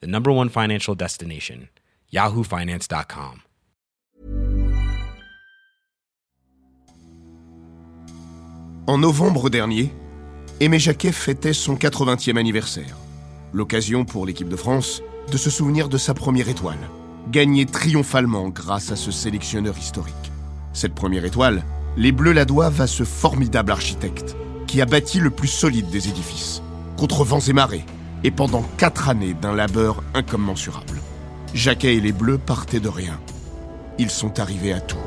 the number one financial destination, yahoofinance.com. En novembre dernier, Aimé Jacquet fêtait son 80e anniversaire. L'occasion pour l'équipe de France de se souvenir de sa première étoile, gagnée triomphalement grâce à ce sélectionneur historique. Cette première étoile, les Bleus la doivent à ce formidable architecte qui a bâti le plus solide des édifices, contre vents et marées, et pendant quatre années d'un labeur incommensurable. Jacquet et les Bleus partaient de rien. Ils sont arrivés à tout.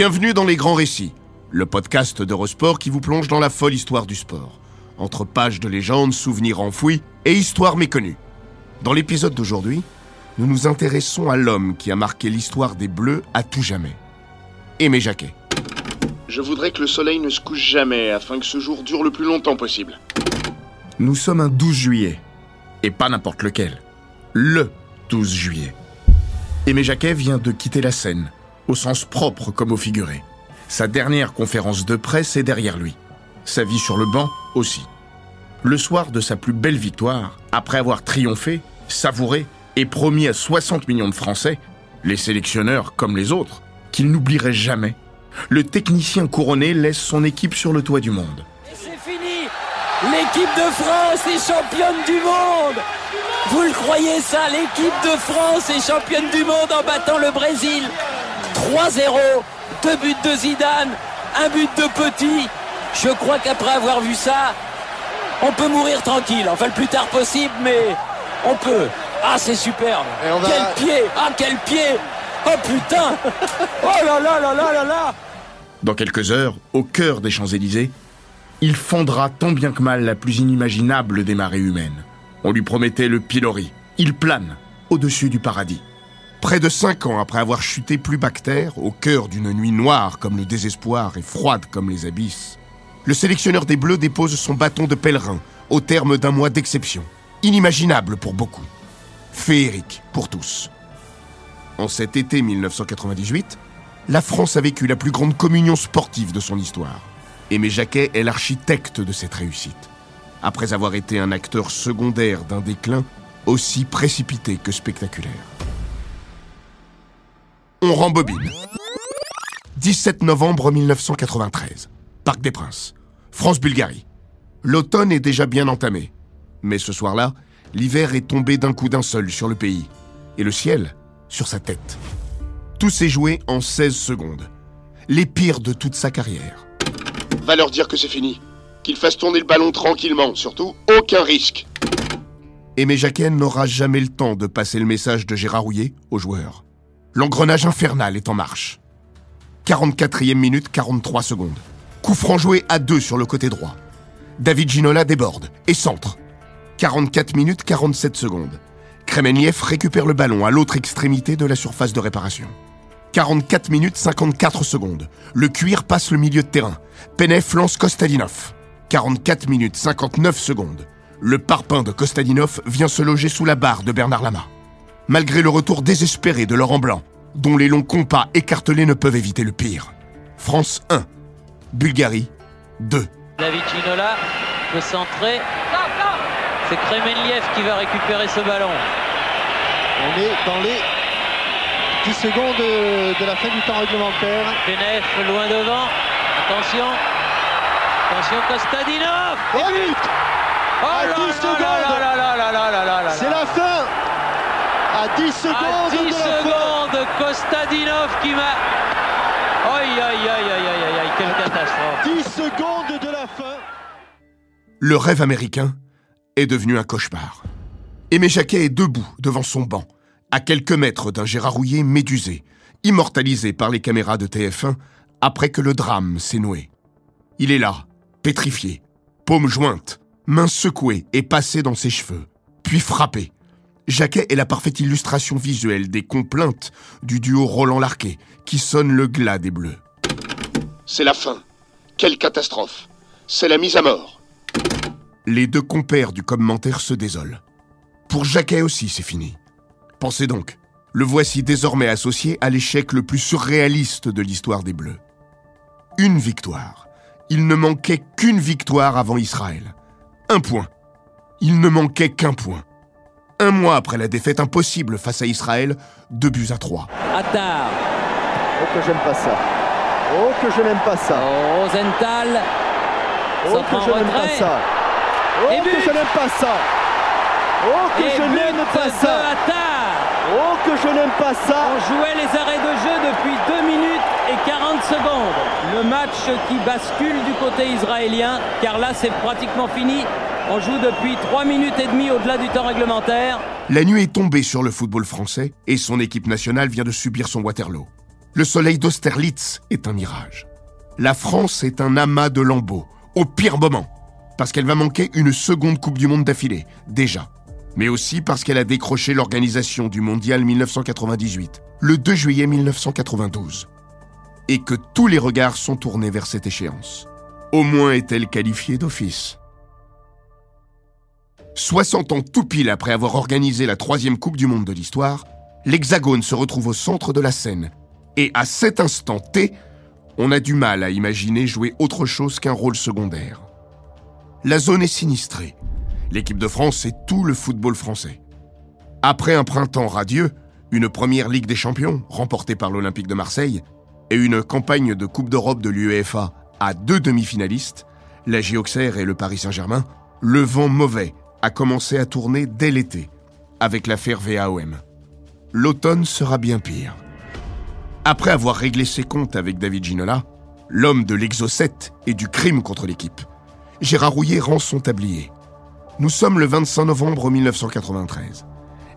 Bienvenue dans Les Grands Récits, le podcast d'Eurosport qui vous plonge dans la folle histoire du sport. Entre pages de légendes, souvenirs enfouis et histoires méconnues. Dans l'épisode d'aujourd'hui, nous nous intéressons à l'homme qui a marqué l'histoire des Bleus à tout jamais. Aimé Jacquet. Je voudrais que le soleil ne se couche jamais afin que ce jour dure le plus longtemps possible. Nous sommes un 12 juillet. Et pas n'importe lequel. Le 12 juillet. Aimé Jacquet vient de quitter la scène au sens propre comme au figuré. Sa dernière conférence de presse est derrière lui. Sa vie sur le banc aussi. Le soir de sa plus belle victoire, après avoir triomphé, savouré et promis à 60 millions de Français, les sélectionneurs comme les autres, qu'il n'oublierait jamais, le technicien couronné laisse son équipe sur le toit du monde. C'est fini L'équipe de France est championne du monde Vous le croyez ça L'équipe de France est championne du monde en battant le Brésil 3-0, deux buts de Zidane, un but de Petit. Je crois qu'après avoir vu ça, on peut mourir tranquille. Enfin, le plus tard possible, mais on peut. Ah, c'est superbe. Quel pied Ah, quel pied Oh putain Oh là là là là là là Dans quelques heures, au cœur des Champs-Élysées, il fondra tant bien que mal la plus inimaginable des marées humaines. On lui promettait le pilori. Il plane au-dessus du paradis. Près de cinq ans après avoir chuté plus bactère, au cœur d'une nuit noire comme le désespoir et froide comme les abysses, le sélectionneur des Bleus dépose son bâton de pèlerin au terme d'un mois d'exception, inimaginable pour beaucoup, féerique pour tous. En cet été 1998, la France a vécu la plus grande communion sportive de son histoire. Aimé Jacquet est l'architecte de cette réussite. Après avoir été un acteur secondaire d'un déclin aussi précipité que spectaculaire. On rembobine. 17 novembre 1993. Parc des Princes. France-Bulgarie. L'automne est déjà bien entamé. Mais ce soir-là, l'hiver est tombé d'un coup d'un seul sur le pays. Et le ciel sur sa tête. Tout s'est joué en 16 secondes. Les pires de toute sa carrière. Va leur dire que c'est fini. Qu'ils fassent tourner le ballon tranquillement. Surtout, aucun risque. Aimé Jacquet n'aura jamais le temps de passer le message de Gérard Rouillet aux joueurs. L'engrenage infernal est en marche. 44e minute, 43 secondes. Coup franc joué à deux sur le côté droit. David Ginola déborde et centre. 44 minutes, 47 secondes. Kremeniev récupère le ballon à l'autre extrémité de la surface de réparation. 44 minutes 54 secondes. Le cuir passe le milieu de terrain. Penef lance Kostadinov. 44 minutes 59 secondes. Le parpaing de Kostadinov vient se loger sous la barre de Bernard Lama malgré le retour désespéré de Laurent Blanc, dont les longs compas écartelés ne peuvent éviter le pire. France 1, Bulgarie 2. David Ginola peut centrer. C'est Kremenliev qui va récupérer ce ballon. On est dans les 10 secondes de la fin du temps réglementaire. Penef loin devant. Attention. Attention Kostadinov. Et but Oh À là 10 là secondes. là là là là là là là là. C'est la fin À 10 secondes À 10 de la fin. secondes, Kostadinov qui m'a. Oi, quelle catastrophe 10 secondes de la fin. Le rêve américain est devenu un cauchemar. Aimé Jacquet est debout devant son banc, à quelques mètres d'un Gérard Rouillet médusé, immortalisé par les caméras de TF1 après que le drame s'est noué. Il est là, pétrifié, paume jointe, main secouée et passée dans ses cheveux, puis frappé. Jacquet est la parfaite illustration visuelle des complaintes du duo Roland-Larquet qui sonne le glas des Bleus. C'est la fin. Quelle catastrophe. C'est la mise à mort. Les deux compères du commentaire se désolent. Pour Jacquet aussi, c'est fini. Pensez donc, le voici désormais associé à l'échec le plus surréaliste de l'histoire des Bleus. Une victoire. Il ne manquait qu'une victoire avant Israël. Un point. Il ne manquait qu'un point. Un mois après la défaite impossible face à Israël, deux buts à trois. Attar, Oh que j'aime pas ça. Oh que je n'aime pas ça. Rosenthal, Oh Centre que je n'aime pas ça. Oh Et que je n'aime pas ça. Oh que et je n'aime pas ça. Attar. Oh que je n'aime pas ça. On jouait les arrêts de jeu depuis 2 minutes et 40 secondes. Le match qui bascule du côté israélien, car là c'est pratiquement fini. On joue depuis 3 minutes et demie au-delà du temps réglementaire. La nuit est tombée sur le football français et son équipe nationale vient de subir son Waterloo. Le soleil d'Austerlitz est un mirage. La France est un amas de lambeaux, au pire moment, parce qu'elle va manquer une seconde Coupe du Monde d'affilée, déjà. Mais aussi parce qu'elle a décroché l'organisation du Mondial 1998, le 2 juillet 1992. Et que tous les regards sont tournés vers cette échéance. Au moins est-elle qualifiée d'office. 60 ans tout pile après avoir organisé la troisième Coupe du Monde de l'histoire, l'Hexagone se retrouve au centre de la scène. Et à cet instant T, on a du mal à imaginer jouer autre chose qu'un rôle secondaire. La zone est sinistrée. L'équipe de France et tout le football français. Après un printemps radieux, une première Ligue des Champions remportée par l'Olympique de Marseille et une campagne de Coupe d'Europe de l'UEFA à deux demi-finalistes, la Auxerre et le Paris Saint-Germain, le vent mauvais a commencé à tourner dès l'été, avec l'affaire VAOM. L'automne sera bien pire. Après avoir réglé ses comptes avec David Ginola, l'homme de l'exocet et du crime contre l'équipe, Gérard Rouillet rend son tablier. Nous sommes le 25 novembre 1993.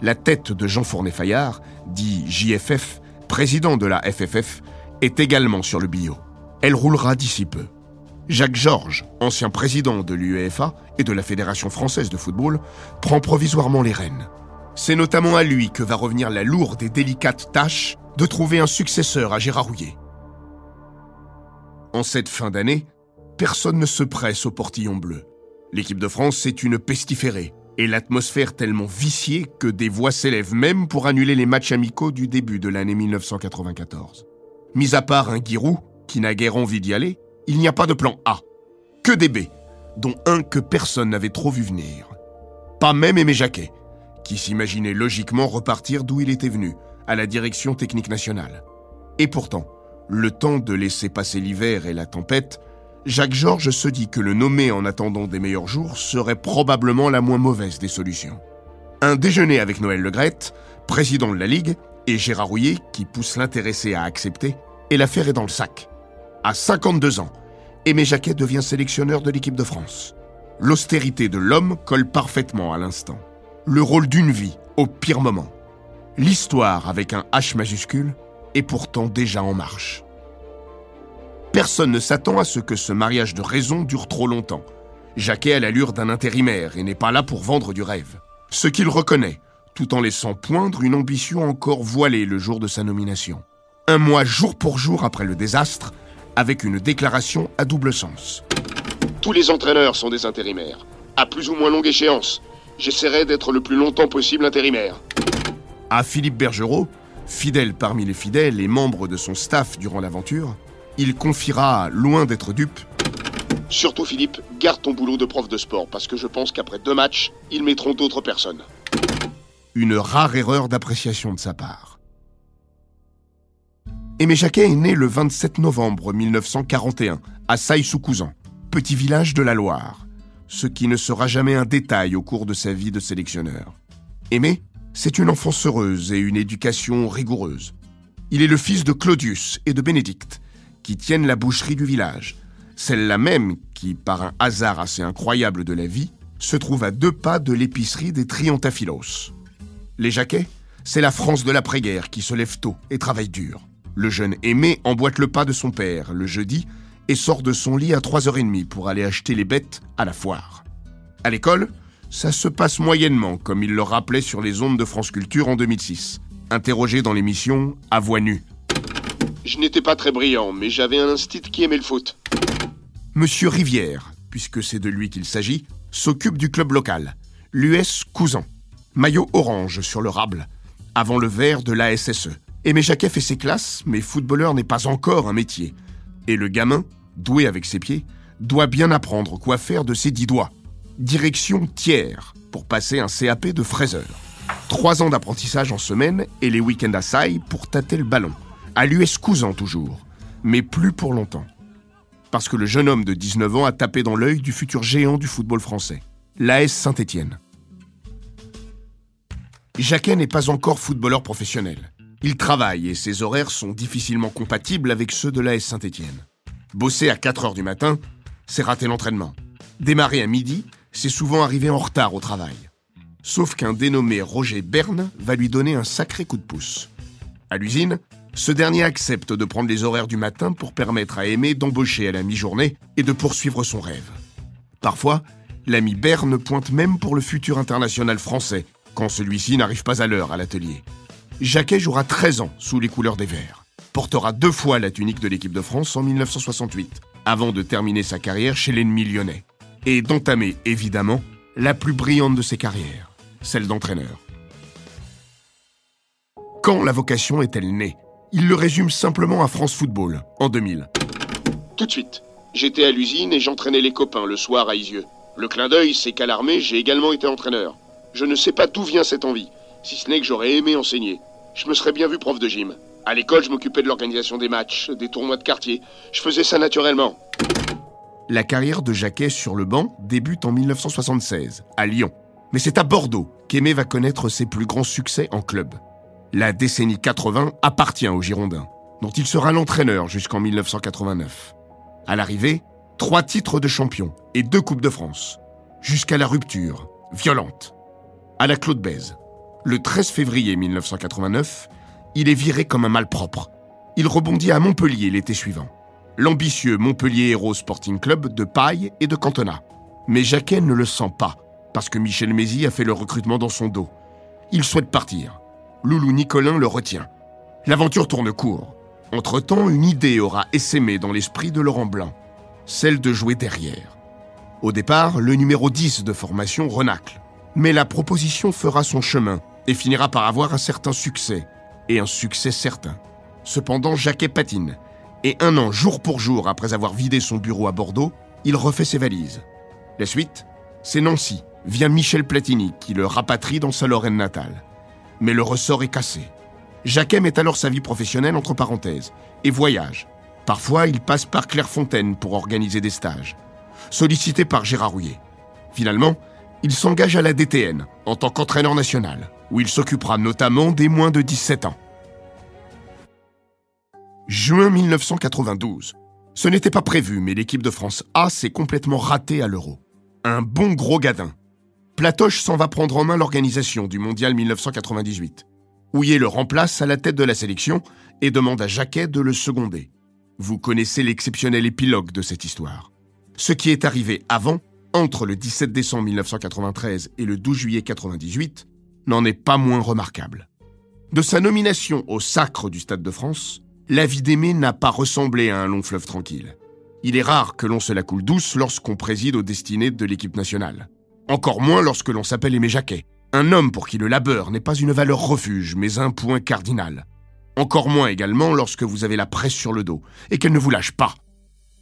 La tête de Jean Fournet-Fayard, dit JFF, président de la FFF, est également sur le billot. Elle roulera d'ici peu. Jacques Georges, ancien président de l'UEFA et de la Fédération française de football, prend provisoirement les rênes. C'est notamment à lui que va revenir la lourde et délicate tâche de trouver un successeur à Gérard Rouillet. En cette fin d'année, personne ne se presse au portillon bleu. L'équipe de France est une pestiférée, et l'atmosphère tellement viciée que des voix s'élèvent même pour annuler les matchs amicaux du début de l'année 1994. Mis à part un Giroud, qui n'a guère envie d'y aller, il n'y a pas de plan A. Que des B, dont un que personne n'avait trop vu venir. Pas même Aimé Jacquet, qui s'imaginait logiquement repartir d'où il était venu, à la direction technique nationale. Et pourtant, le temps de laisser passer l'hiver et la tempête, Jacques Georges se dit que le nommer en attendant des meilleurs jours serait probablement la moins mauvaise des solutions. Un déjeuner avec Noël Legrette, président de la Ligue, et Gérard Rouillet, qui pousse l'intéressé à accepter, et l'affaire est dans le sac. À 52 ans, Aimé Jacquet devient sélectionneur de l'équipe de France. L'austérité de l'homme colle parfaitement à l'instant. Le rôle d'une vie, au pire moment. L'histoire, avec un H majuscule, est pourtant déjà en marche. Personne ne s'attend à ce que ce mariage de raison dure trop longtemps. Jacquet a l'allure d'un intérimaire et n'est pas là pour vendre du rêve. Ce qu'il reconnaît, tout en laissant poindre une ambition encore voilée le jour de sa nomination. Un mois jour pour jour après le désastre, avec une déclaration à double sens. Tous les entraîneurs sont des intérimaires. À plus ou moins longue échéance. J'essaierai d'être le plus longtemps possible intérimaire. À Philippe Bergerot, fidèle parmi les fidèles et membre de son staff durant l'aventure, il confiera, loin d'être dupe, Surtout Philippe, garde ton boulot de prof de sport parce que je pense qu'après deux matchs, ils mettront d'autres personnes. une rare erreur d'appréciation de sa part. Aimé Jacquet est né le 27 novembre 1941 à Saille-sous-Couzan, petit village de la Loire, ce qui ne sera jamais un détail au cours de sa vie de sélectionneur. Aimé, c'est une enfance heureuse et une éducation rigoureuse. Il est le fils de Claudius et de Bénédicte, qui tiennent la boucherie du village, celle-là même qui, par un hasard assez incroyable de la vie, se trouve à deux pas de l'épicerie des Triantaphilos. Les Jacquets, c'est la France de l'après-guerre qui se lève tôt et travaille dur. Le jeune Aimé emboîte le pas de son père le jeudi et sort de son lit à 3h30 pour aller acheter les bêtes à la foire. À l'école, ça se passe moyennement, comme il le rappelait sur les ondes de France Culture en 2006, interrogé dans l'émission À voix nue. Je n'étais pas très brillant, mais j'avais un instinct qui aimait le foot. Monsieur Rivière, puisque c'est de lui qu'il s'agit, s'occupe du club local, l'US Cousin. Maillot orange sur le rable, avant le vert de l'ASSE. Aimé Jacquet fait ses classes, mais footballeur n'est pas encore un métier. Et le gamin, doué avec ses pieds, doit bien apprendre quoi faire de ses dix doigts. Direction tiers, pour passer un CAP de fraiseur. Trois ans d'apprentissage en semaine et les week-ends à Saille pour tâter le ballon. À l'US Cousin toujours, mais plus pour longtemps parce que le jeune homme de 19 ans a tapé dans l'œil du futur géant du football français, l'AS Saint-Étienne. Jacquet n'est pas encore footballeur professionnel. Il travaille et ses horaires sont difficilement compatibles avec ceux de l'AS Saint-Étienne. Bosser à 4 heures du matin, c'est rater l'entraînement. Démarrer à midi, c'est souvent arriver en retard au travail. Sauf qu'un dénommé Roger Berne va lui donner un sacré coup de pouce. À l'usine, ce dernier accepte de prendre les horaires du matin pour permettre à Aimé d'embaucher à la mi-journée et de poursuivre son rêve. Parfois, l'ami Berne pointe même pour le futur international français, quand celui-ci n'arrive pas à l'heure à l'atelier. Jacquet jouera 13 ans sous les couleurs des Verts, portera deux fois la tunique de l'équipe de France en 1968, avant de terminer sa carrière chez l'ennemi lyonnais, et d'entamer évidemment la plus brillante de ses carrières, celle d'entraîneur. Quand la vocation est-elle née? Il le résume simplement à France Football, en 2000. Tout de suite. J'étais à l'usine et j'entraînais les copains le soir à Isieux. Le clin d'œil, c'est qu'à l'armée, j'ai également été entraîneur. Je ne sais pas d'où vient cette envie, si ce n'est que j'aurais aimé enseigner. Je me serais bien vu prof de gym. À l'école, je m'occupais de l'organisation des matchs, des tournois de quartier. Je faisais ça naturellement. La carrière de Jacquet sur le banc débute en 1976, à Lyon. Mais c'est à Bordeaux qu'Aimé va connaître ses plus grands succès en club. La décennie 80 appartient aux Girondins, dont il sera l'entraîneur jusqu'en 1989. À l'arrivée, trois titres de champion et deux Coupes de France, jusqu'à la rupture, violente. À la Claude Bèze, le 13 février 1989, il est viré comme un malpropre. Il rebondit à Montpellier l'été suivant. L'ambitieux Montpellier Héros Sporting Club de paille et de cantonat. Mais Jacquet ne le sent pas, parce que Michel Mézy a fait le recrutement dans son dos. Il souhaite partir. Loulou Nicolin le retient. L'aventure tourne court. Entre-temps, une idée aura essaimé dans l'esprit de Laurent Blanc, celle de jouer derrière. Au départ, le numéro 10 de formation renacle. Mais la proposition fera son chemin et finira par avoir un certain succès, et un succès certain. Cependant, Jacquet patine, et un an jour pour jour après avoir vidé son bureau à Bordeaux, il refait ses valises. La suite, c'est Nancy, via Michel Platini, qui le rapatrie dans sa Lorraine natale mais le ressort est cassé. Jacquet met alors sa vie professionnelle entre parenthèses et voyage. Parfois, il passe par Clairefontaine pour organiser des stages. Sollicité par Gérard Rouillet. Finalement, il s'engage à la DTN en tant qu'entraîneur national, où il s'occupera notamment des moins de 17 ans. Juin 1992. Ce n'était pas prévu, mais l'équipe de France A s'est complètement ratée à l'Euro. Un bon gros gadin, Platoche s'en va prendre en main l'organisation du Mondial 1998. Houillet le remplace à la tête de la sélection et demande à Jacquet de le seconder. Vous connaissez l'exceptionnel épilogue de cette histoire. Ce qui est arrivé avant, entre le 17 décembre 1993 et le 12 juillet 1998, n'en est pas moins remarquable. De sa nomination au sacre du Stade de France, la vie d'Aimé n'a pas ressemblé à un long fleuve tranquille. Il est rare que l'on se la coule douce lorsqu'on préside aux destinées de l'équipe nationale. Encore moins lorsque l'on s'appelle Aimé Jacquet. Un homme pour qui le labeur n'est pas une valeur refuge, mais un point cardinal. Encore moins également lorsque vous avez la presse sur le dos, et qu'elle ne vous lâche pas.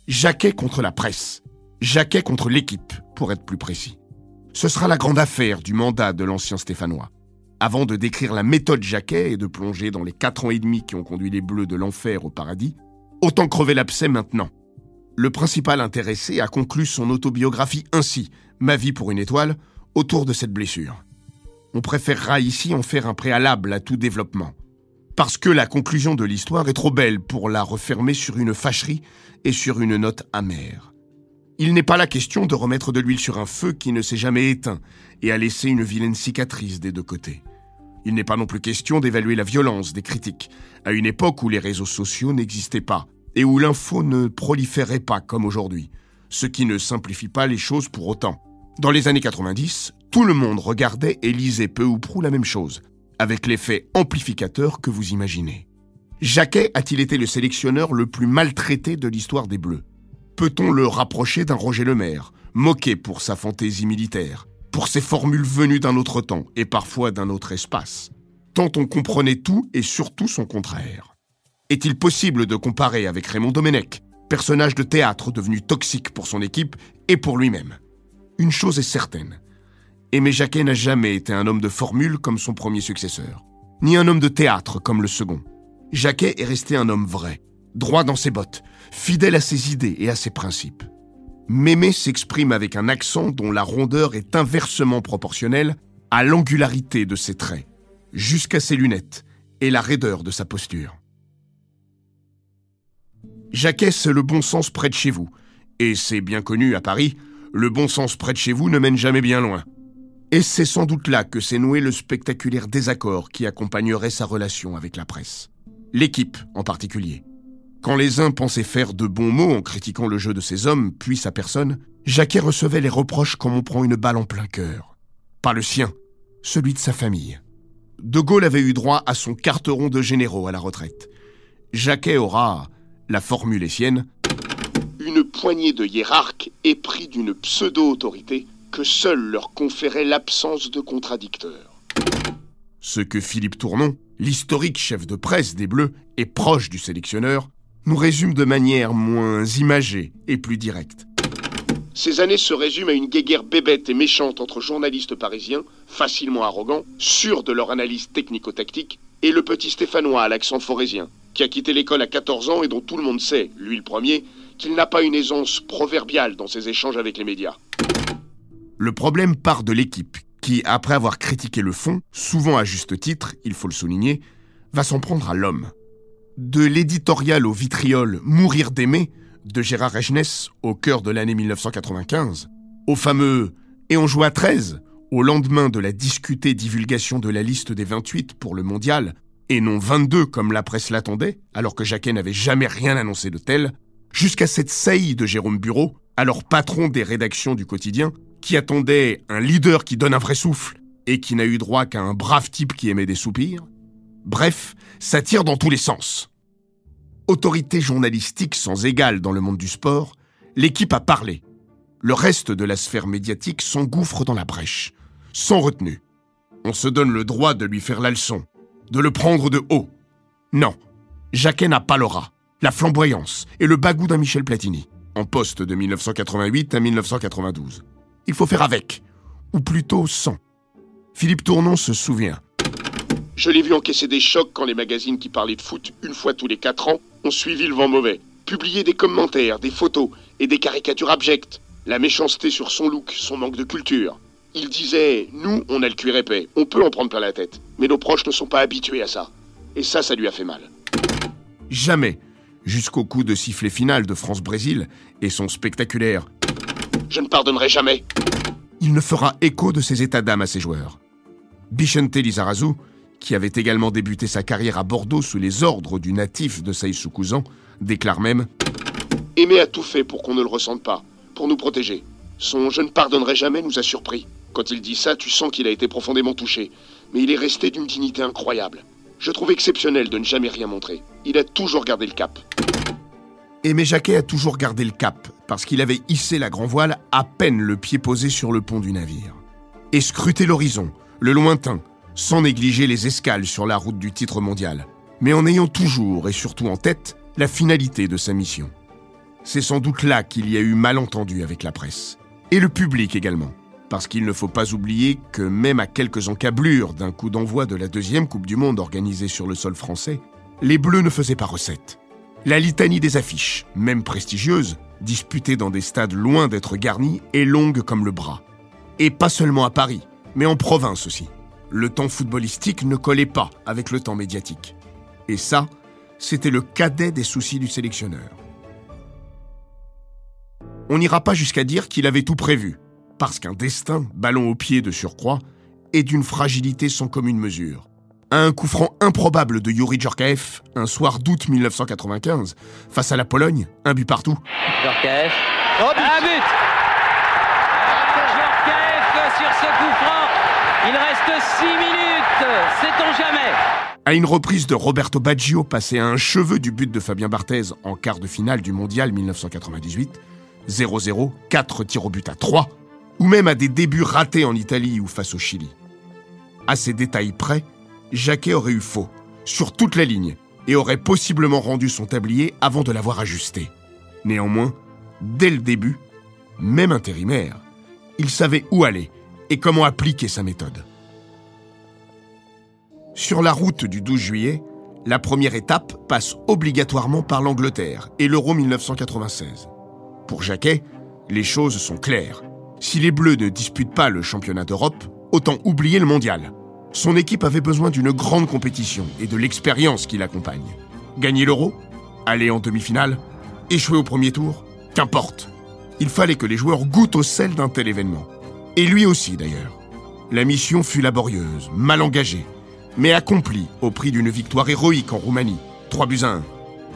Jacquet contre la presse. Jacquet contre l'équipe, pour être plus précis. Ce sera la grande affaire du mandat de l'ancien Stéphanois. Avant de décrire la méthode Jacquet et de plonger dans les quatre ans et demi qui ont conduit les Bleus de l'enfer au paradis, autant crever l'abcès maintenant. Le principal intéressé a conclu son autobiographie ainsi, Ma vie pour une étoile, autour de cette blessure. On préférera ici en faire un préalable à tout développement. Parce que la conclusion de l'histoire est trop belle pour la refermer sur une fâcherie et sur une note amère. Il n'est pas la question de remettre de l'huile sur un feu qui ne s'est jamais éteint et a laissé une vilaine cicatrice des deux côtés. Il n'est pas non plus question d'évaluer la violence des critiques, à une époque où les réseaux sociaux n'existaient pas et où l'info ne proliférait pas comme aujourd'hui, ce qui ne simplifie pas les choses pour autant. Dans les années 90, tout le monde regardait et lisait peu ou prou la même chose, avec l'effet amplificateur que vous imaginez. Jacquet a-t-il été le sélectionneur le plus maltraité de l'histoire des Bleus? Peut-on le rapprocher d'un Roger Lemaire, moqué pour sa fantaisie militaire, pour ses formules venues d'un autre temps et parfois d'un autre espace Tant on comprenait tout et surtout son contraire? Est-il possible de comparer avec Raymond Domenech, personnage de théâtre devenu toxique pour son équipe et pour lui-même? Une chose est certaine, Aimé Jacquet n'a jamais été un homme de formule comme son premier successeur, ni un homme de théâtre comme le second. Jacquet est resté un homme vrai, droit dans ses bottes, fidèle à ses idées et à ses principes. Mémé s'exprime avec un accent dont la rondeur est inversement proportionnelle à l'angularité de ses traits, jusqu'à ses lunettes et la raideur de sa posture. Jacquet, c'est le bon sens près de chez vous, et c'est bien connu à Paris, le bon sens près de chez vous ne mène jamais bien loin. Et c'est sans doute là que s'est noué le spectaculaire désaccord qui accompagnerait sa relation avec la presse. L'équipe en particulier. Quand les uns pensaient faire de bons mots en critiquant le jeu de ces hommes, puis sa personne, Jacquet recevait les reproches comme on prend une balle en plein cœur. Pas le sien, celui de sa famille. De Gaulle avait eu droit à son carteron de généraux à la retraite. Jacquet aura, la formule est sienne, une poignée de hiérarques épris d'une pseudo-autorité que seul leur conférait l'absence de contradicteurs. Ce que Philippe Tournon, l'historique chef de presse des Bleus et proche du sélectionneur, nous résume de manière moins imagée et plus directe. Ces années se résument à une guéguerre bébête et méchante entre journalistes parisiens, facilement arrogants, sûrs de leur analyse technico-tactique, et le petit Stéphanois à l'accent forésien, qui a quitté l'école à 14 ans et dont tout le monde sait, lui le premier, qu'il n'a pas une aisance proverbiale dans ses échanges avec les médias. Le problème part de l'équipe, qui, après avoir critiqué le fond, souvent à juste titre, il faut le souligner, va s'en prendre à l'homme. De l'éditorial au vitriol Mourir d'aimer de Gérard Regnès au cœur de l'année 1995, au fameux Et on joue à 13 au lendemain de la discutée divulgation de la liste des 28 pour le mondial, et non 22 comme la presse l'attendait, alors que Jacquet n'avait jamais rien annoncé de tel, jusqu'à cette saillie de Jérôme Bureau, alors patron des rédactions du quotidien, qui attendait un leader qui donne un vrai souffle et qui n'a eu droit qu'à un brave type qui aimait des soupirs. Bref, ça tire dans tous les sens. Autorité journalistique sans égale dans le monde du sport, l'équipe a parlé. Le reste de la sphère médiatique s'engouffre dans la brèche, sans retenue. On se donne le droit de lui faire la leçon, de le prendre de haut. Non, Jacquet n'a pas l'aura, la flamboyance et le bagou d'un Michel Platini, en poste de 1988 à 1992. Il faut faire avec, ou plutôt sans. Philippe Tournon se souvient. Je l'ai vu encaisser des chocs quand les magazines qui parlaient de foot une fois tous les quatre ans ont suivi le vent mauvais. Publier des commentaires, des photos et des caricatures abjectes. La méchanceté sur son look, son manque de culture. Il disait Nous, on a le cuir épais, on peut en prendre plein la tête. Mais nos proches ne sont pas habitués à ça. Et ça, ça lui a fait mal. Jamais, jusqu'au coup de sifflet final de France-Brésil et son spectaculaire je ne pardonnerai jamais. Il ne fera écho de ses états d'âme à ses joueurs. Bichente Lizarazu, qui avait également débuté sa carrière à Bordeaux sous les ordres du natif de Saïsou Kouzan, déclare même Aimé a tout fait pour qu'on ne le ressente pas, pour nous protéger. Son je ne pardonnerai jamais nous a surpris. Quand il dit ça, tu sens qu'il a été profondément touché. Mais il est resté d'une dignité incroyable. Je trouve exceptionnel de ne jamais rien montrer. Il a toujours gardé le cap. Aimé Jacquet a toujours gardé le cap, parce qu'il avait hissé la grand voile à peine le pied posé sur le pont du navire. Et scruté l'horizon, le lointain, sans négliger les escales sur la route du titre mondial, mais en ayant toujours et surtout en tête la finalité de sa mission. C'est sans doute là qu'il y a eu malentendu avec la presse, et le public également, parce qu'il ne faut pas oublier que même à quelques encablures d'un coup d'envoi de la deuxième Coupe du Monde organisée sur le sol français, les Bleus ne faisaient pas recette. La litanie des affiches, même prestigieuses, disputées dans des stades loin d'être garnis, est longue comme le bras. Et pas seulement à Paris, mais en province aussi. Le temps footballistique ne collait pas avec le temps médiatique. Et ça, c'était le cadet des soucis du sélectionneur. On n'ira pas jusqu'à dire qu'il avait tout prévu, parce qu'un destin, ballon au pied de surcroît, est d'une fragilité sans commune mesure. Un coup franc improbable de Yuri Djorkaeff, un soir d'août 1995, face à la Pologne, un but partout. Djorkaeff. Oh, but. Un but Djorkaeff sur ce coup franc. Il reste 6 minutes. Sait-on jamais? À une reprise de Roberto Baggio passé à un cheveu du but de Fabien Barthez en quart de finale du Mondial 1998, 0-0, 4 tirs au but à 3, ou même à des débuts ratés en Italie ou face au Chili. À ces détails près, Jacquet aurait eu faux, sur toute la ligne, et aurait possiblement rendu son tablier avant de l'avoir ajusté. Néanmoins, dès le début, même intérimaire, il savait où aller et comment appliquer sa méthode. Sur la route du 12 juillet, la première étape passe obligatoirement par l'Angleterre et l'Euro 1996. Pour Jacquet, les choses sont claires. Si les Bleus ne disputent pas le championnat d'Europe, autant oublier le mondial. Son équipe avait besoin d'une grande compétition et de l'expérience qui l'accompagne. Gagner l'Euro Aller en demi-finale Échouer au premier tour Qu'importe. Il fallait que les joueurs goûtent au sel d'un tel événement. Et lui aussi d'ailleurs. La mission fut laborieuse, mal engagée, mais accomplie au prix d'une victoire héroïque en Roumanie, 3 buts à 1,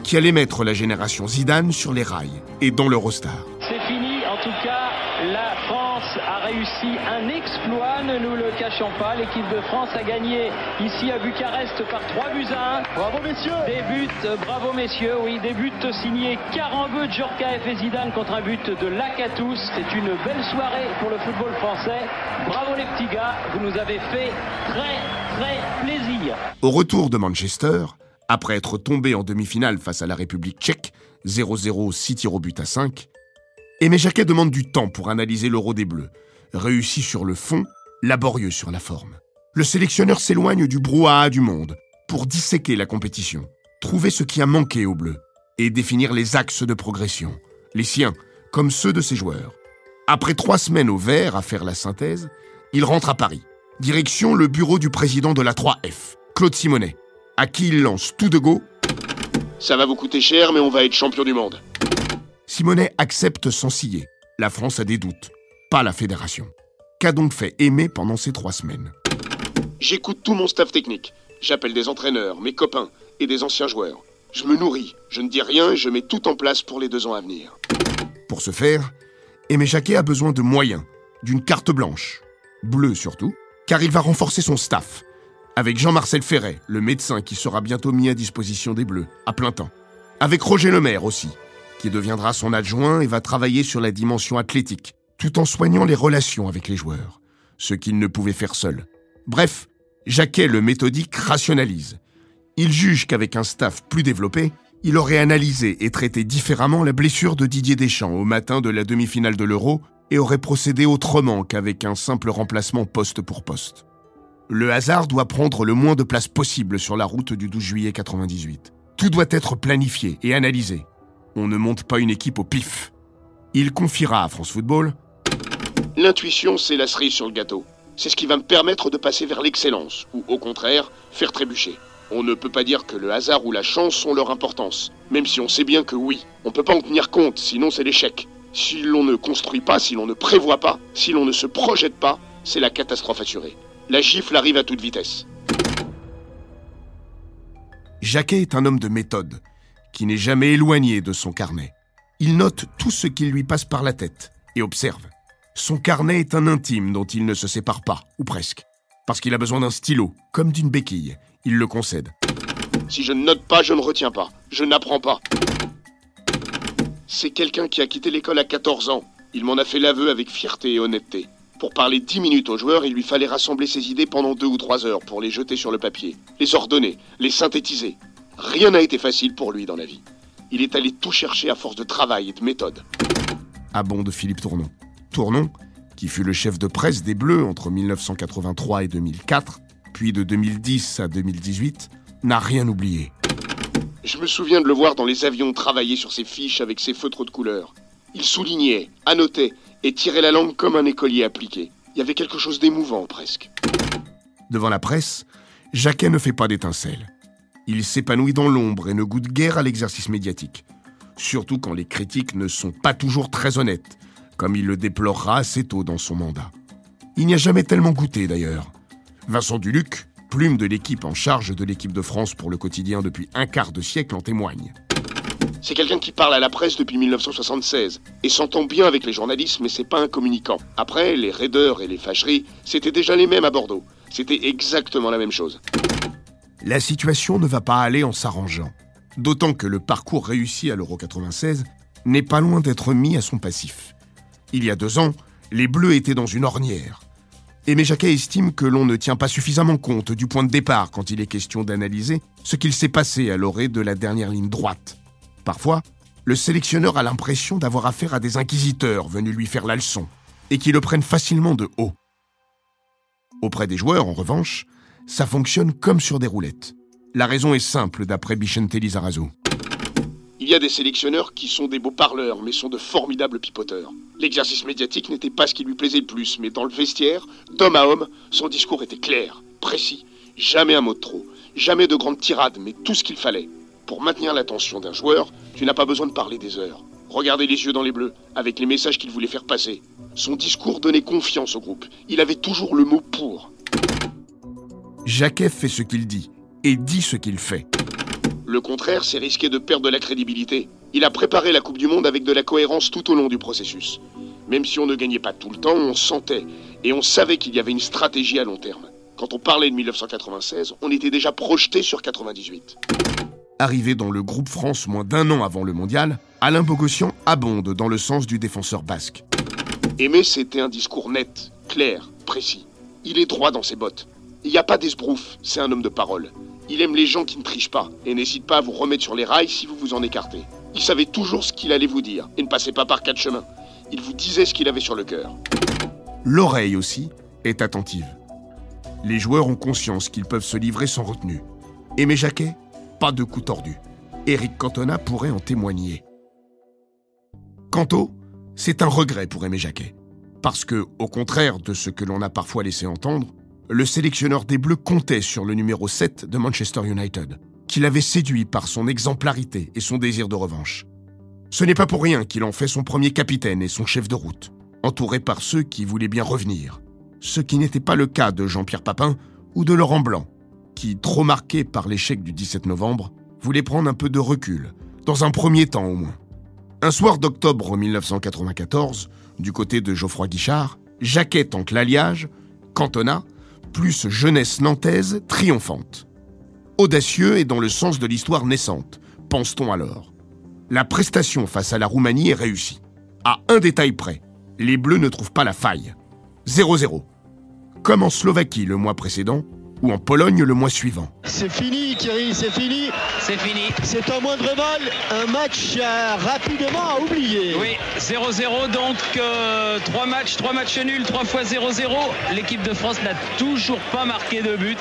qui allait mettre la génération Zidane sur les rails et dans l'Eurostar. C'est fini, en tout cas, la France a réussi un exploit, ne nous le cachons pas. L'équipe de France a gagné ici à Bucarest par 3 buts à 1. Bravo messieurs Des buts, euh, bravo messieurs, oui, des buts signés Karambeu, Djorkaeff et Zidane contre un but de Lacatous. C'est une belle soirée pour le football français. Bravo les petits gars, vous nous avez fait très très plaisir. Au retour de Manchester, après être tombé en demi-finale face à la République tchèque, 0-0, 6 tirs au but à 5, Aimé Jacquet demande du temps pour analyser l'euro des Bleus. Réussi sur le fond, laborieux sur la forme. Le sélectionneur s'éloigne du brouhaha du monde pour disséquer la compétition, trouver ce qui a manqué aux Bleus et définir les axes de progression, les siens comme ceux de ses joueurs. Après trois semaines au vert à faire la synthèse, il rentre à Paris. Direction le bureau du président de la 3F, Claude Simonet, à qui il lance tout de go Ça va vous coûter cher, mais on va être champion du monde. Simonet accepte sans scier. La France a des doutes, pas la fédération. Qu'a donc fait Aimé pendant ces trois semaines? J'écoute tout mon staff technique. J'appelle des entraîneurs, mes copains et des anciens joueurs. Je me nourris, je ne dis rien et je mets tout en place pour les deux ans à venir. Pour ce faire, Aimé Jacquet a besoin de moyens, d'une carte blanche, bleue surtout, car il va renforcer son staff, avec Jean-Marcel Ferret, le médecin qui sera bientôt mis à disposition des Bleus, à plein temps. Avec Roger Lemaire aussi, qui deviendra son adjoint et va travailler sur la dimension athlétique, tout en soignant les relations avec les joueurs, ce qu'il ne pouvait faire seul. Bref, Jacquet le méthodique rationalise. Il juge qu'avec un staff plus développé, il aurait analysé et traité différemment la blessure de Didier Deschamps au matin de la demi-finale de l'Euro et aurait procédé autrement qu'avec un simple remplacement poste pour poste. Le hasard doit prendre le moins de place possible sur la route du 12 juillet 98. Tout doit être planifié et analysé. On ne monte pas une équipe au pif. Il confiera à France Football L'intuition, c'est la cerise sur le gâteau. C'est ce qui va me permettre de passer vers l'excellence, ou au contraire, faire trébucher. On ne peut pas dire que le hasard ou la chance ont leur importance, même si on sait bien que oui, on peut pas en tenir compte, sinon c'est l'échec. Si l'on ne construit pas, si l'on ne prévoit pas, si l'on ne se projette pas, c'est la catastrophe assurée. La gifle arrive à toute vitesse. Jacquet est un homme de méthode, qui n'est jamais éloigné de son carnet. Il note tout ce qui lui passe par la tête et observe. Son carnet est un intime dont il ne se sépare pas, ou presque. Parce qu'il a besoin d'un stylo, comme d'une béquille. Il le concède. Si je ne note pas, je ne retiens pas. Je n'apprends pas. C'est quelqu'un qui a quitté l'école à 14 ans. Il m'en a fait l'aveu avec fierté et honnêteté. Pour parler 10 minutes aux joueurs, il lui fallait rassembler ses idées pendant 2 ou 3 heures pour les jeter sur le papier, les ordonner, les synthétiser. Rien n'a été facile pour lui dans la vie. Il est allé tout chercher à force de travail et de méthode. Abonde Philippe Tournon. Tournon, qui fut le chef de presse des Bleus entre 1983 et 2004, puis de 2010 à 2018, n'a rien oublié. Je me souviens de le voir dans les avions travailler sur ses fiches avec ses feutres de couleur. Il soulignait, annotait et tirait la langue comme un écolier appliqué. Il y avait quelque chose d'émouvant presque. Devant la presse, Jacquet ne fait pas d'étincelle. Il s'épanouit dans l'ombre et ne goûte guère à l'exercice médiatique. Surtout quand les critiques ne sont pas toujours très honnêtes, comme il le déplorera assez tôt dans son mandat. Il n'y a jamais tellement goûté d'ailleurs. Vincent Duluc, plume de l'équipe en charge de l'équipe de France pour le quotidien depuis un quart de siècle, en témoigne. C'est quelqu'un qui parle à la presse depuis 1976 et s'entend bien avec les journalistes, mais c'est pas un communicant. Après, les raideurs et les fâcheries, c'était déjà les mêmes à Bordeaux. C'était exactement la même chose. La situation ne va pas aller en s'arrangeant. D'autant que le parcours réussi à l'Euro 96 n'est pas loin d'être mis à son passif. Il y a deux ans, les Bleus étaient dans une ornière. Aimé Jacquet estime que l'on ne tient pas suffisamment compte du point de départ quand il est question d'analyser ce qu'il s'est passé à l'orée de la dernière ligne droite. Parfois, le sélectionneur a l'impression d'avoir affaire à des inquisiteurs venus lui faire la leçon et qui le prennent facilement de haut. Auprès des joueurs, en revanche, ça fonctionne comme sur des roulettes. La raison est simple d'après Bichente Lizarazo. Il y a des sélectionneurs qui sont des beaux parleurs, mais sont de formidables pipoteurs. L'exercice médiatique n'était pas ce qui lui plaisait le plus, mais dans le vestiaire, d'homme à homme, son discours était clair, précis, jamais un mot de trop, jamais de grandes tirades, mais tout ce qu'il fallait. Pour maintenir l'attention d'un joueur, tu n'as pas besoin de parler des heures. Regardez les yeux dans les bleus, avec les messages qu'il voulait faire passer. Son discours donnait confiance au groupe. Il avait toujours le mot pour. Jacquet fait ce qu'il dit et dit ce qu'il fait. Le contraire, c'est risquer de perdre de la crédibilité. Il a préparé la Coupe du Monde avec de la cohérence tout au long du processus. Même si on ne gagnait pas tout le temps, on sentait et on savait qu'il y avait une stratégie à long terme. Quand on parlait de 1996, on était déjà projeté sur 98. Arrivé dans le groupe France moins d'un an avant le mondial, Alain Bogossian abonde dans le sens du défenseur basque. Aimé, c'était un discours net, clair, précis. Il est droit dans ses bottes. Il n'y a pas d'esbrouf, c'est un homme de parole. Il aime les gens qui ne trichent pas et n'hésite pas à vous remettre sur les rails si vous vous en écartez. Il savait toujours ce qu'il allait vous dire et ne passait pas par quatre chemins. Il vous disait ce qu'il avait sur le cœur. L'oreille aussi est attentive. Les joueurs ont conscience qu'ils peuvent se livrer sans retenue. Aimé Jacquet, pas de coup tordu. Eric Cantona pourrait en témoigner. Canto, c'est un regret pour Aimé Jacquet. Parce que, au contraire de ce que l'on a parfois laissé entendre, le sélectionneur des Bleus comptait sur le numéro 7 de Manchester United, qu'il avait séduit par son exemplarité et son désir de revanche. Ce n'est pas pour rien qu'il en fait son premier capitaine et son chef de route, entouré par ceux qui voulaient bien revenir. Ce qui n'était pas le cas de Jean-Pierre Papin ou de Laurent Blanc, qui, trop marqué par l'échec du 17 novembre, voulait prendre un peu de recul, dans un premier temps au moins. Un soir d'octobre 1994, du côté de Geoffroy Guichard, Jacquet tente l'alliage, Cantona, plus jeunesse nantaise triomphante. Audacieux et dans le sens de l'histoire naissante, pense-t-on alors. La prestation face à la Roumanie est réussie. À un détail près, les Bleus ne trouvent pas la faille. 0-0. Comme en Slovaquie le mois précédent, ou en Pologne le mois suivant. C'est fini, Thierry, c'est fini. C'est fini. C'est un moindre mal, un match euh, rapidement à oublier. Oui, 0-0, donc euh, 3 matchs, 3 matchs nuls, 3 fois 0-0. L'équipe de France n'a toujours pas marqué de but,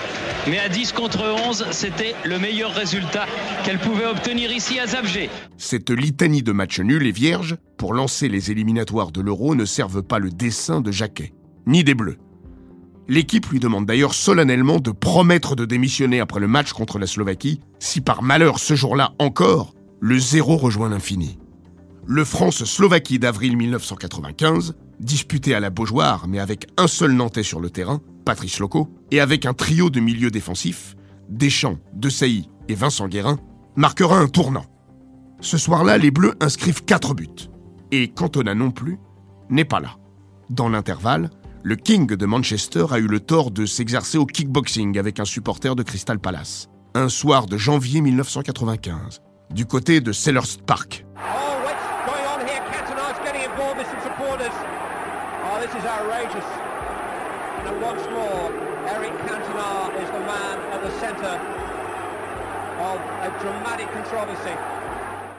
mais à 10 contre 11, c'était le meilleur résultat qu'elle pouvait obtenir ici à Zabgé. Cette litanie de matchs nuls et vierges, pour lancer les éliminatoires de l'Euro, ne servent pas le dessin de Jacquet, ni des Bleus. L'équipe lui demande d'ailleurs solennellement de promettre de démissionner après le match contre la Slovaquie, si par malheur ce jour-là encore, le zéro rejoint l'infini. Le France-Slovaquie d'avril 1995, disputé à la Beaujoire mais avec un seul Nantais sur le terrain, Patrice Loco, et avec un trio de milieux défensifs, Deschamps, Desailly et Vincent Guérin, marquera un tournant. Ce soir-là, les Bleus inscrivent 4 buts. Et Cantona non plus n'est pas là. Dans l'intervalle, le King de Manchester a eu le tort de s'exercer au kickboxing avec un supporter de Crystal Palace. Un soir de janvier 1995, du côté de Selhurst Park. Oh, what's going on here? Cantona's getting involved with some supporters. Oh, this is outrageous. And once more, Eric Cantona is the man at the centre of a dramatic controversy.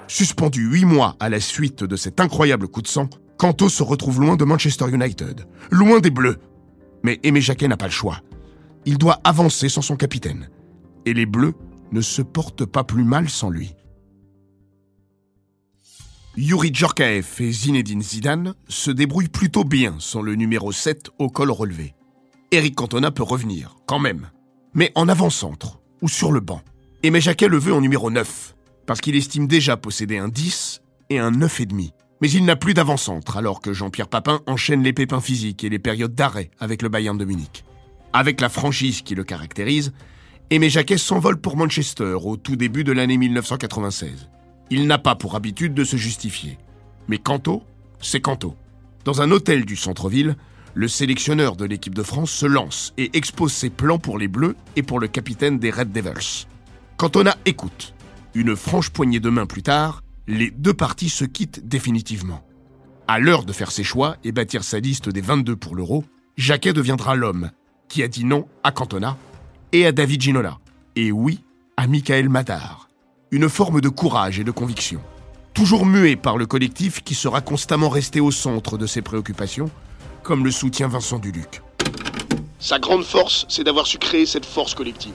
Suspendu huit mois à la suite de cet incroyable coup de sang, Canto se retrouve loin de Manchester United, loin des Bleus. Mais Aimé Jacquet n'a pas le choix. Il doit avancer sans son capitaine. Et les Bleus ne se portent pas plus mal sans lui. Yuri Djorkaeff et Zinedine Zidane se débrouillent plutôt bien sans le numéro 7 au col relevé. Eric Cantona peut revenir, quand même, mais en avant-centre ou sur le banc. Aimé Jacquet le veut en numéro 9, parce qu'il estime déjà posséder un 10 et un 9,5. Mais il n'a plus d'avant-centre, alors que Jean-Pierre Papin enchaîne les pépins physiques et les périodes d'arrêt avec le Bayern de Munich. Avec la franchise qui le caractérise, Aimé Jacquet s'envole pour Manchester au tout début de l'année 1996. Il n'a pas pour habitude de se justifier. Mais Canto, c'est Canto. Dans un hôtel du centre-ville, le sélectionneur de l'équipe de France se lance et expose ses plans pour les Bleus et pour le capitaine des Red Devils. Cantona écoute. Une franche poignée de main plus tard, les deux parties se quittent définitivement. À l'heure de faire ses choix et bâtir sa liste des 22 pour l'euro, Jacquet deviendra l'homme qui a dit non à Cantona et à David Ginola. Et oui, à Michael Madar. Une forme de courage et de conviction. Toujours muet par le collectif qui sera constamment resté au centre de ses préoccupations, comme le soutient Vincent Duluc. Sa grande force, c'est d'avoir su créer cette force collective.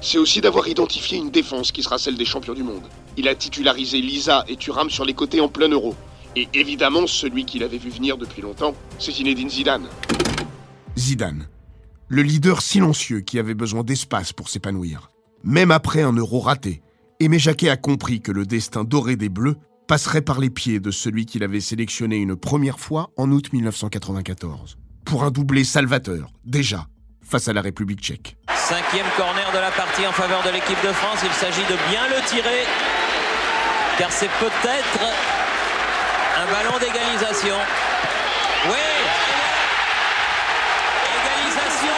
C'est aussi d'avoir identifié une défense qui sera celle des champions du monde. Il a titularisé Lisa et Thuram sur les côtés en plein euro. Et évidemment, celui qu'il avait vu venir depuis longtemps, c'est Zinedine Zidane. Zidane, le leader silencieux qui avait besoin d'espace pour s'épanouir. Même après un euro raté, Aimé Jacquet a compris que le destin doré des Bleus passerait par les pieds de celui qu'il avait sélectionné une première fois en août 1994. Pour un doublé salvateur, déjà, face à la République tchèque. Cinquième corner de la partie en faveur de l'équipe de France. Il s'agit de bien le tirer, car c'est peut-être un ballon d'égalisation. Oui Égalisation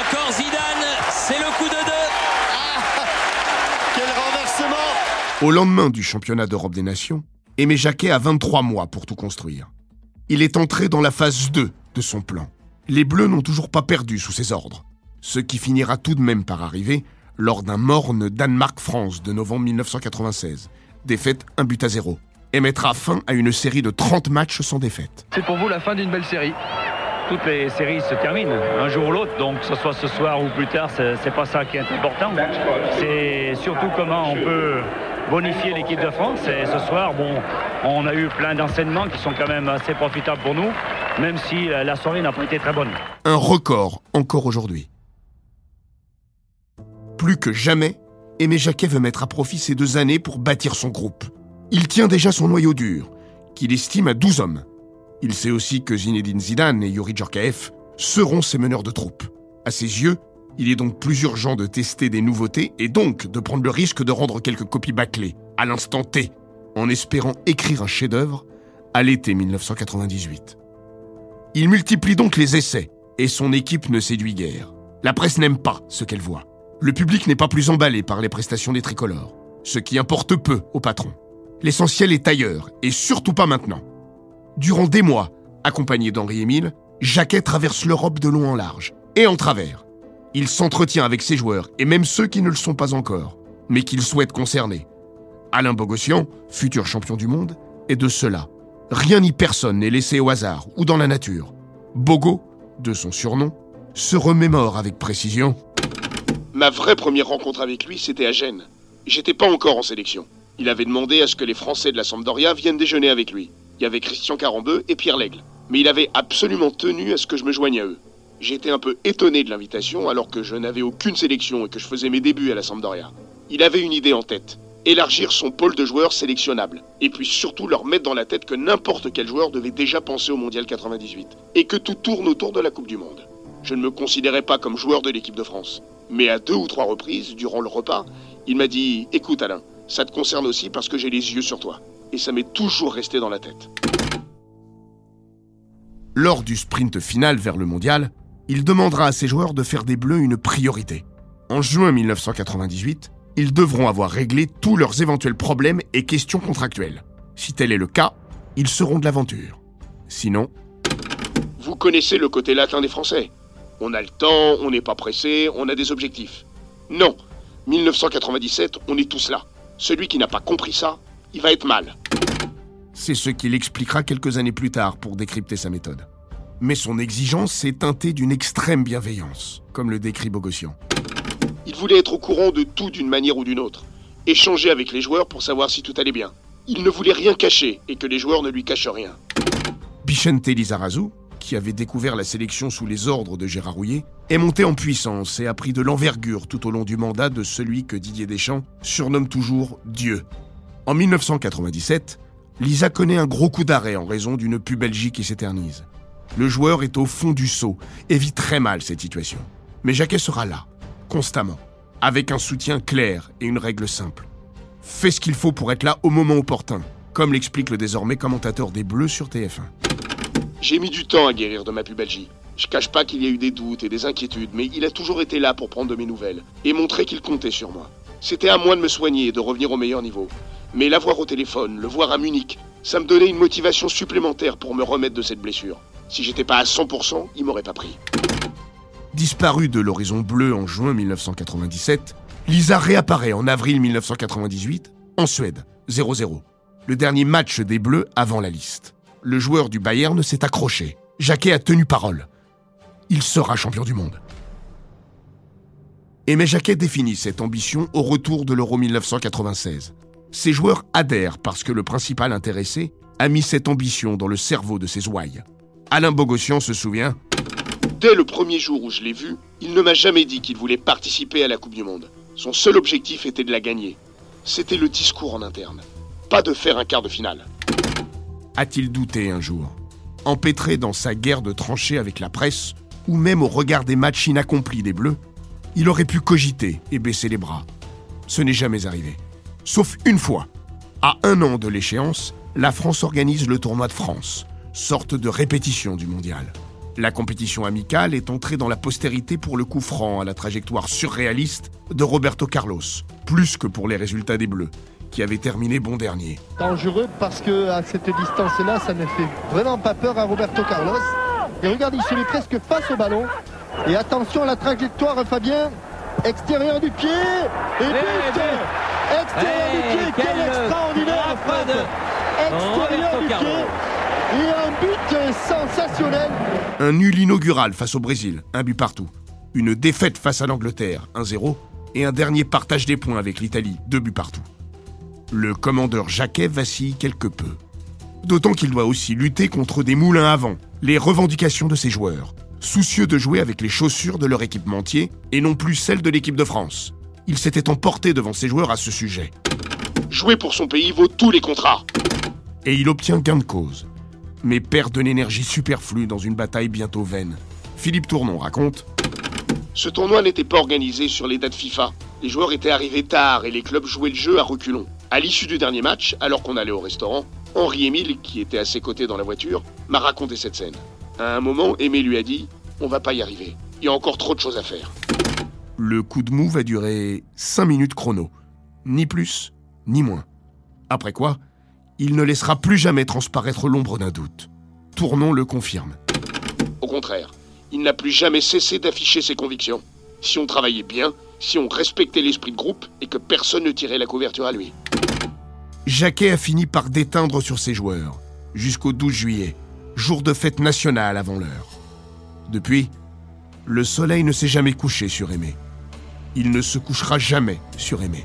Encore Zidane, c'est le coup de deux Quel renversement Au lendemain du championnat d'Europe des Nations, Aimé Jacquet a 23 mois pour tout construire. Il est entré dans la phase 2 de son plan. Les Bleus n'ont toujours pas perdu sous ses ordres, ce qui finira tout de même par arriver lors d'un morne Danemark-France de novembre 1996, défaite un but à zéro, et mettra fin à une série de 30 matchs sans défaite. C'est pour vous la fin d'une belle série toutes les séries se terminent un jour ou l'autre, donc que ce soit ce soir ou plus tard, c'est pas ça qui est important. C'est surtout comment on peut bonifier l'équipe de France. Et ce soir, bon, on a eu plein d'enseignements qui sont quand même assez profitables pour nous, même si euh, la soirée n'a pas été très bonne. Un record encore aujourd'hui. Plus que jamais, Aimé Jacquet veut mettre à profit ces deux années pour bâtir son groupe. Il tient déjà son noyau dur, qu'il estime à 12 hommes. Il sait aussi que Zinedine Zidane et Yuri Djorkaeff seront ses meneurs de troupes. À ses yeux, il est donc plus urgent de tester des nouveautés et donc de prendre le risque de rendre quelques copies bâclées, à l'instant T, en espérant écrire un chef-d'œuvre à l'été 1998. Il multiplie donc les essais et son équipe ne séduit guère. La presse n'aime pas ce qu'elle voit. Le public n'est pas plus emballé par les prestations des tricolores, ce qui importe peu au patron. L'essentiel est ailleurs, et surtout pas maintenant. Durant des mois, accompagné d'Henri Émile, Jacquet traverse l'Europe de long en large, et en travers. Il s'entretient avec ses joueurs, et même ceux qui ne le sont pas encore, mais qu'il souhaite concerner. Alain Bogossian, futur champion du monde, est de cela. Rien ni personne n'est laissé au hasard ou dans la nature. Bogo, de son surnom, se remémore avec précision. Ma vraie première rencontre avec lui, c'était à Gênes. J'étais pas encore en sélection. Il avait demandé à ce que les Français de la Sampdoria viennent déjeuner avec lui. Il y avait Christian Carambeu et Pierre Lègle. Mais il avait absolument tenu à ce que je me joigne à eux. J'étais un peu étonné de l'invitation alors que je n'avais aucune sélection et que je faisais mes débuts à la Sampdoria. Il avait une idée en tête. Élargir son pôle de joueurs sélectionnables. Et puis surtout leur mettre dans la tête que n'importe quel joueur devait déjà penser au Mondial 98. Et que tout tourne autour de la Coupe du Monde. Je ne me considérais pas comme joueur de l'équipe de France. Mais à deux ou trois reprises, durant le repas, il m'a dit Écoute Alain, ça te concerne aussi parce que j'ai les yeux sur toi. Et ça m'est toujours resté dans la tête. Lors du sprint final vers le mondial, il demandera à ses joueurs de faire des Bleus une priorité. En juin 1998, ils devront avoir réglé tous leurs éventuels problèmes et questions contractuelles. Si tel est le cas, ils seront de l'aventure. Sinon, Vous connaissez le côté latin des Français. On a le temps, on n'est pas pressé, on a des objectifs. Non, 1997, on est tous là. Celui qui n'a pas compris ça, il va être mal. c'est ce qu'il expliquera quelques années plus tard pour décrypter sa méthode. Mais son exigence est teintée d'une extrême bienveillance, comme le décrit Bogossian. Il voulait être au courant de tout d'une manière ou d'une autre. Échanger avec les joueurs pour savoir si tout allait bien. Il ne voulait rien cacher et que les joueurs ne lui cachent rien. Bichente Lizarazu, qui avait découvert la sélection sous les ordres de Gérard Rouillet, est monté en puissance et a pris de l'envergure tout au long du mandat de celui que Didier Deschamps surnomme toujours Dieu. En 1997, Lisa connaît un gros coup d'arrêt en raison d'une pubalgie qui s'éternise. Le joueur est au fond du seau et vit très mal cette situation. Mais Jacquet sera là, constamment, avec un soutien clair et une règle simple. Fais ce qu'il faut pour être là au moment opportun, comme l'explique le désormais commentateur des Bleus sur TF1. J'ai mis du temps à guérir de ma pubalgie. Je cache pas qu'il y a eu des doutes et des inquiétudes, mais il a toujours été là pour prendre de mes nouvelles et montrer qu'il comptait sur moi. C'était à moi de me soigner et de revenir au meilleur niveau. Mais l'avoir au téléphone, le voir à Munich, ça me donnait une motivation supplémentaire pour me remettre de cette blessure. Si j'étais pas à 100%, il m'aurait pas pris. Disparu de l'horizon bleu en juin 1997, Lisa réapparaît en avril 1998 en Suède, 0-0. Le dernier match des Bleus avant la liste. Le joueur du Bayern s'est accroché. Jacquet a tenu parole. Il sera champion du monde. Aimé Jacquet définit cette ambition au retour de l'Euro 1996. Ses joueurs adhèrent parce que le principal intéressé a mis cette ambition dans le cerveau de ses ouailles. Alain Bogossian se souvient Dès le premier jour où je l'ai vu, il ne m'a jamais dit qu'il voulait participer à la Coupe du Monde. Son seul objectif était de la gagner. C'était le discours en interne. Pas de faire un quart de finale. A-t-il douté un jour Empêtré dans sa guerre de tranchées avec la presse, ou même au regard des matchs inaccomplis des Bleus, il aurait pu cogiter et baisser les bras. Ce n'est jamais arrivé. Sauf une fois. À un an de l'échéance, la France organise le tournoi de France, sorte de répétition du mondial. La compétition amicale est entrée dans la postérité pour le coup franc à la trajectoire surréaliste de Roberto Carlos, plus que pour les résultats des Bleus, qui avaient terminé bon dernier. Dangereux parce que à cette distance-là, ça ne fait vraiment pas peur à Roberto Carlos. Et regarde, il se met presque face au ballon. Et attention à la trajectoire, Fabien. Extérieur du pied. Et but Extérieur du pied, quel extraordinaire frappe Extérieur du pied. Et un but sensationnel. Un nul inaugural face au Brésil, un but partout. Une défaite face à l'Angleterre, 1-0. Et un dernier partage des points avec l'Italie, deux buts partout. Le commandeur Jacquet vacille quelque peu. D'autant qu'il doit aussi lutter contre des moulins à vent, les revendications de ses joueurs, soucieux de jouer avec les chaussures de leur équipementier et non plus celles de l'équipe de France. Il s'était emporté devant ses joueurs à ce sujet. Jouer pour son pays vaut tous les contrats. Et il obtient gain de cause mais perd de l'énergie superflue dans une bataille bientôt vaine. Philippe Tournon raconte Ce tournoi n'était pas organisé sur les dates FIFA. Les joueurs étaient arrivés tard et les clubs jouaient le jeu à reculons. À l'issue du dernier match, alors qu'on allait au restaurant, Henri Émile, qui était à ses côtés dans la voiture, m'a raconté cette scène. À un moment, Aimé lui a dit On va pas y arriver. Il y a encore trop de choses à faire. Le coup de mou va durer 5 minutes chrono. Ni plus, ni moins. Après quoi, il ne laissera plus jamais transparaître l'ombre d'un doute. Tournon le confirme. Au contraire, il n'a plus jamais cessé d'afficher ses convictions. Si on travaillait bien, si on respectait l'esprit de groupe et que personne ne tirait la couverture à lui. Jacquet a fini par déteindre sur ses joueurs, jusqu'au 12 juillet, jour de fête nationale avant l'heure. Depuis, le soleil ne s'est jamais couché sur Aimé. Il ne se couchera jamais sur Aimé.